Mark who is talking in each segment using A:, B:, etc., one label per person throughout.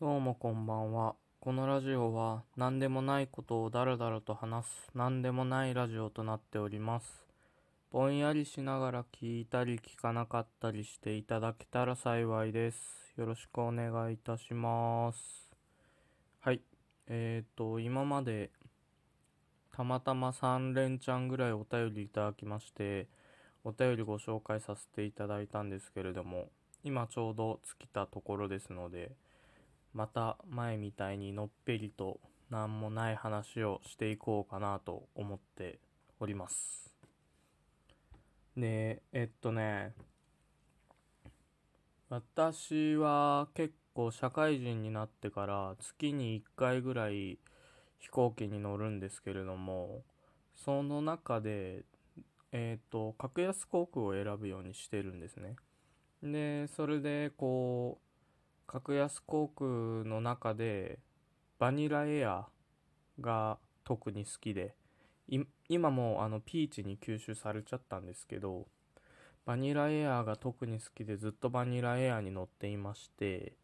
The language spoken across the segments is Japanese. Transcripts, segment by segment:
A: どうもこんばんは。このラジオは何でもないことをだらだらと話す何でもないラジオとなっております。ぼんやりしながら聞いたり聞かなかったりしていただけたら幸いです。よろしくお願いいたします。はい。えっ、と、今までたまたま3連チャンぐらいお便りいただきまして、お便りご紹介させていただいたんですけれども、今ちょうど尽きたところですので、また前みたいにのっぺりと何もない話をしていこうかなと思っております。で、えっとね、私は結構社会人になってから月に1回ぐらい飛行機に乗るんですけれども、その中で、えっと、格安航空を選ぶようにしてるんですね。で、それでこう、格安航空の中でバニラエアが特に好きで今もあのピーチに吸収されちゃったんですけどバニラエアが特に好きでずっとバニラエアに乗っていまして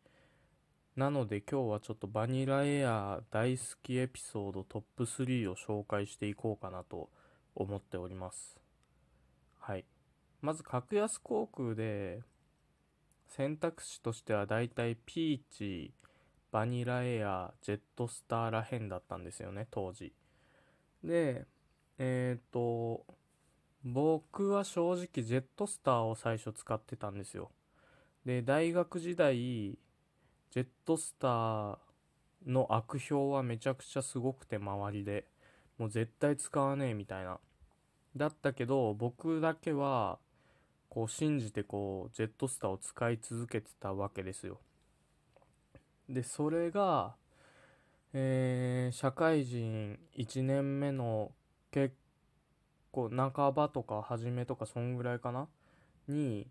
A: なので今日はちょっとバニラエア大好きエピソードトップ3を紹介していこうかなと思っております。はい。まず格安航空で選択肢としてはだいたいピーチ、バニラエア、ジェットスターらへんだったんですよね、当時。で、えっ、と、僕は正直ジェットスターを最初使ってたんですよ。で、大学時代、ジェットスターの悪評はめちゃくちゃすごくて周りで、もう絶対使わねえみたいな。だったけど、僕だけは、こう信じてこうジェットスターを使い続けてたわけですよ。でそれが、えー社会人1年目の結構半ばとか初めとかそんぐらいかな？に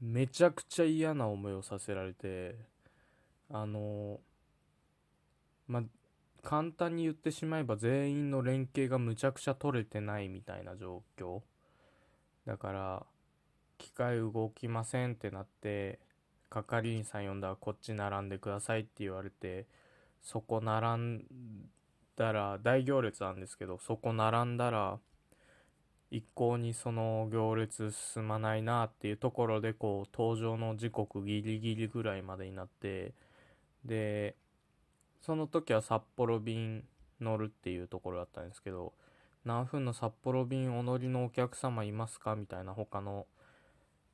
A: めちゃくちゃ嫌な思いをさせられてあのまあ簡単に言ってしまえば全員の連携がむちゃくちゃ取れてないみたいな状況だから機械動きませんってなって係員さん呼んだらこっち並んでくださいって言われてそこ並んだら大行列なんですけどそこ並んだら一向にその行列進まないなっていうところでこう登場の時刻ギリギリぐらいまでになってでその時は札幌便乗るっていうところだったんですけど何分の札幌便お乗りのお客様いますか？みたいな他の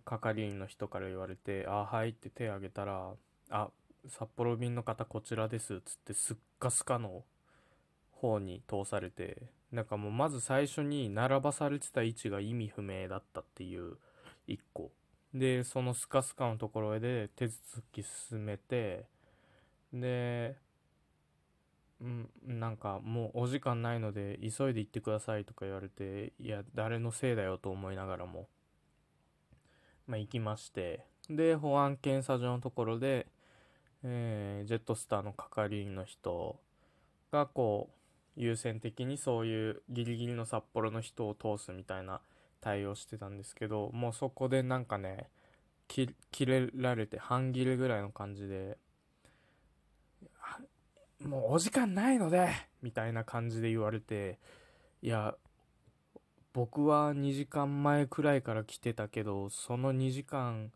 A: 係員の人から言われて「あはい」って手挙げたら「あ札幌便の方こちらです」っつってすっかすかの方に通されてなんかもうまず最初に並ばされてた位置が意味不明だったっていう一個。でそのスカスカのところで手続き進めてでうんなんかもうお時間ないので急いで行ってくださいとか言われていや誰のせいだよと思いながらもまあ、行きましてで保安検査場のところで、えージェットスターの係員の人がこう優先的にそういうギリギリの札幌の人を通すみたいな対応してたんですけどもうそこでなんかね切れられて半切れぐらいの感じでもうお時間ないのでみたいな感じで言われていや僕は2時間前くらいから来てたけどその2時間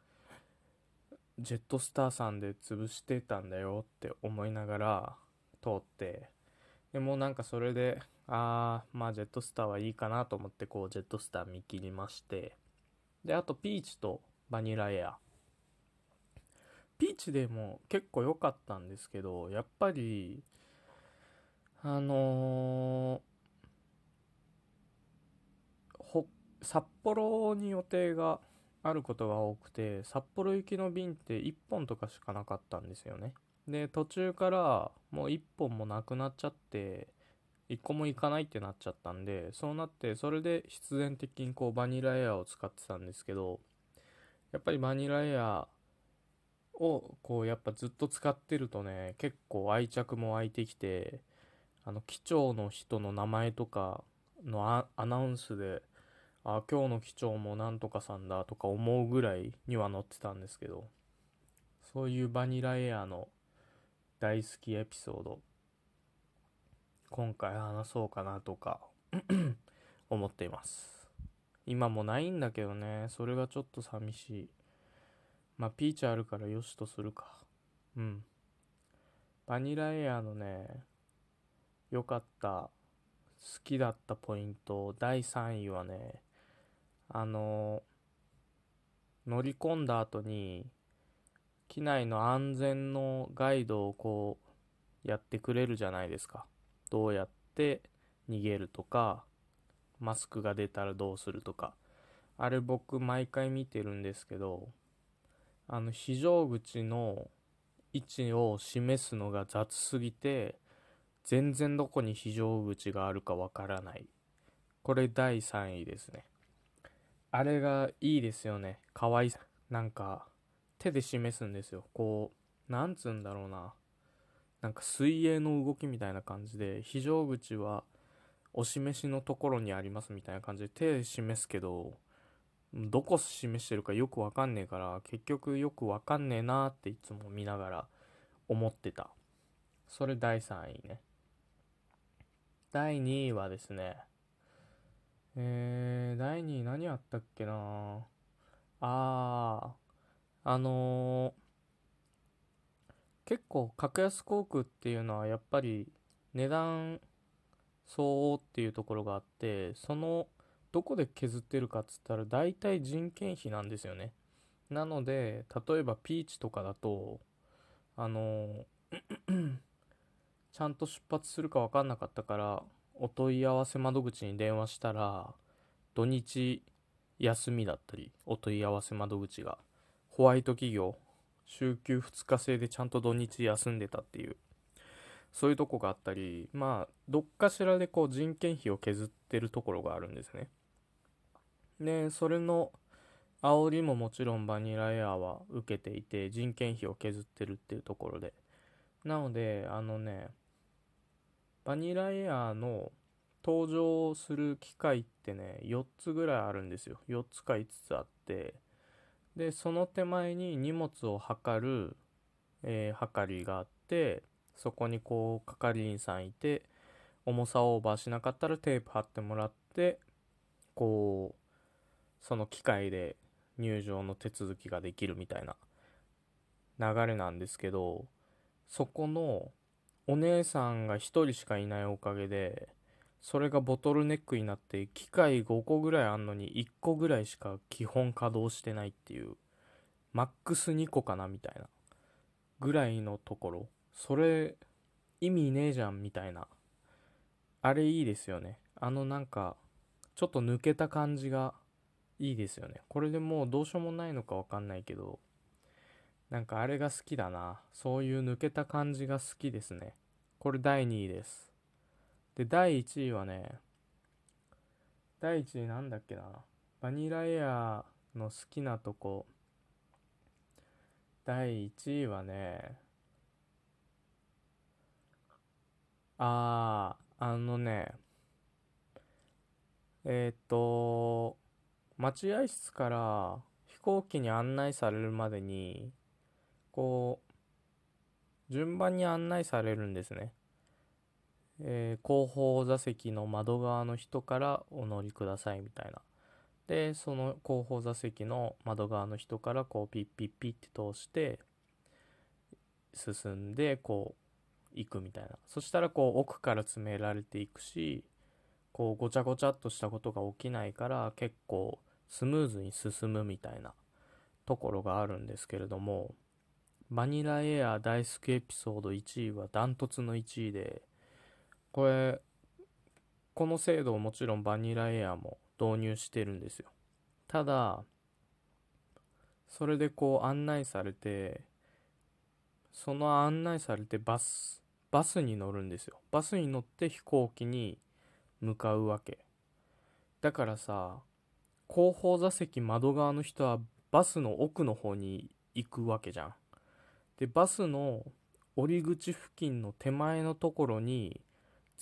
A: ジェットスターさんで潰してたんだよって思いながら通って。でもなんかそれであーまあジェットスターはいいかなと思ってこうジェットスター見切りまして。であとピーチとバニラエア。ピーチでも結構良かったんですけどやっぱりあのー札幌に予定があることが多くて札幌行きの便って1本とかしかなかったんですよね。で途中からもう1本もなくなっちゃって1個も行かないってなっちゃったんでそうなってそれで必然的にこうバニラエアを使ってたんですけどやっぱりバニラエアをこうやっぱずっと使ってるとね結構愛着も湧いてきてあの機長の人の名前とかのアアナウンスであ今日の機長もなんとかさんだとか思うぐらいには乗ってたんですけどそういうバニラエアの大好きエピソード今回話そうかなとか 思っています。今もないんだけどねそれがちょっと寂しい。まあピーチあるからよしとするか。うん。バニラエアのね良かった好きだったポイント第3位はねあの乗り込んだ後に機内の安全のガイドをこうやってくれるじゃないですか。どうやって逃げるとかマスクが出たらどうするとか。あれ僕毎回見てるんですけどあの非常口の位置を示すのが雑すぎて全然どこに非常口があるかわからない。これ第3位ですね。あれがいいですよね。かわいなんか手で示すんですよ。こうなんつうんだろうな。なんか水泳の動きみたいな感じで非常口はお示しのところにありますみたいな感じで手で示すけどどこ示してるかよくわかんねえから結局よくわかんねえなっていつも見ながら思ってた。それ第3位ね。第2位はですねえー、第2位何あったっけな。あーあのー、結構格安航空っていうのはやっぱり値段相応っていうところがあってそのどこで削ってるかっつったら大体人件費なんですよね。なので例えばピーチとかだとあのー、ちゃんと出発するか分かんなかったからお問い合わせ窓口に電話したら土日休みだったりお問い合わせ窓口がホワイト企業週休2日制でちゃんと土日休んでたっていうそういうとこがあったりまあどっかしらでこう人件費を削ってるところがあるんですね。でそれの煽りももちろんバニラエアは受けていて人件費を削ってるっていうところで。なのであのねバニラエアの登場する機械ってね4つぐらいあるんですよ。4つか5つあって。でその手前に荷物を測る、えー、測りがあってそこにこう係員さんいて重さオーバーしなかったらテープ貼ってもらってこうその機械で入場の手続きができるみたいな流れなんですけどそこのお姉さんが1人しかいないおかげでそれがボトルネックになって機械5個ぐらいあんのに1個ぐらいしか基本稼働してないっていうマックス2個かなみたいなぐらいのところ。それ意味ねえじゃんみたいな。あれいいですよね。あのなんかちょっと抜けた感じがいいですよね。これでもうどうしようもないのかわかんないけどなんかあれが好きだな。そういう抜けた感じが好きですね。これ第2位です。で、第1位はね、第1位なんだっけな。バニラエアの好きなとこ。第1位はね、あー、あのね、えっ、と、待合室から飛行機に案内されるまでに、こう、順番に案内されるんですね。えー、後方座席の窓側の人からお乗りくださいみたいな。で、その後方座席の窓側の人からこうピッピッピッって通して進んでこう行くみたいな。そしたらこう奥から詰められていくし、こうごちゃごちゃっとしたことが起きないから結構スムーズに進むみたいなところがあるんですけれども、バニラエア大好きエピソード1位はダントツの1位で、これこの制度をもちろんバニラエアも導入してるんですよ。ただそれでこう案内されてその案内されてバスバスに乗るんですよ。バスに乗って飛行機に向かうわけ。だからさ後方座席窓側の人はバスの奥の方に行くわけじゃん。でバスの降り口付近の手前のところに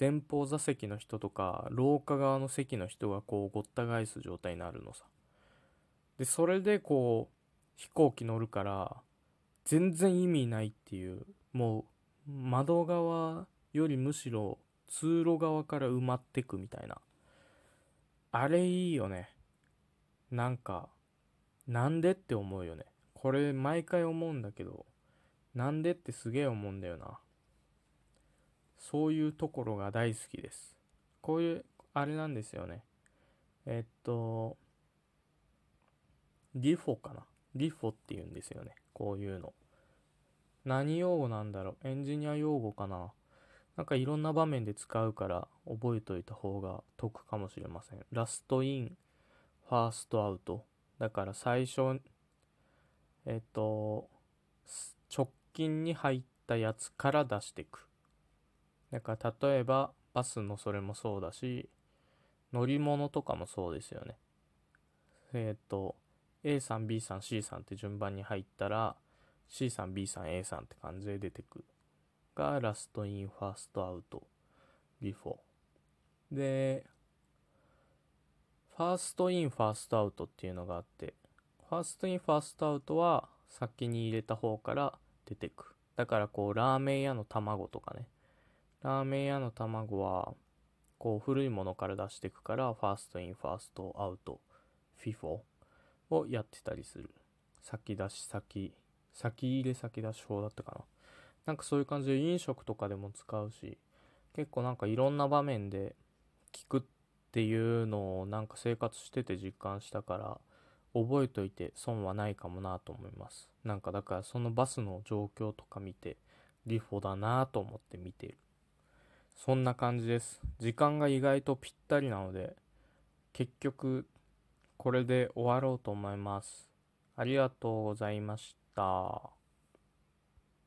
A: 前方座席の人とか廊下側の席の人がこうごった返す状態になるのさでそれでこう飛行機乗るから全然意味ないっていうもう窓側よりむしろ通路側から埋まってくみたいな。あれいいよね。なんか、なんでって思うよね。これ毎回思うんだけど、なんでってすげえ思うんだよな。そういうところが大好きです。こういう、あれなんですよね。えっと、リフォかな？リフォって言うんですよね。こういうの。何用語なんだろう？エンジニア用語かな？なんかいろんな場面で使うから覚えといた方が得かもしれません。ラストイン、ファーストアウト。だから最初、えっと、直近に入ったやつから出していく。だから例えばバスのそれもそうだし、乗り物とかもそうですよね。えっ、と、A さん、B さん、C さんって順番に入ったら、C さん、B さん、A さんって感じで出てくる。が、 last in, first out、LIFO。で、 first in, first outっていうのがあって、ファーストイン、ファーストアウトは先に入れた方から出てく。だからこう、ラーメン屋の卵とかね。ラーメン屋の卵は、こう古いものから出していくから、 first in、first out、FIFO をやってたりする。先出し先、先入れ先出し法だったかな。なんかそういう感じで飲食とかでも使うし、結構なんかいろんな場面で聞くっていうのをなんか生活してて実感したから、覚えといて損はないかもなと思います。なんかだからそのバスの状況とか見て、リフォだなと思って見てる。そんな感じです。時間が意外とぴったりなので、結局、これで終わろうと思います。ありがとうございました。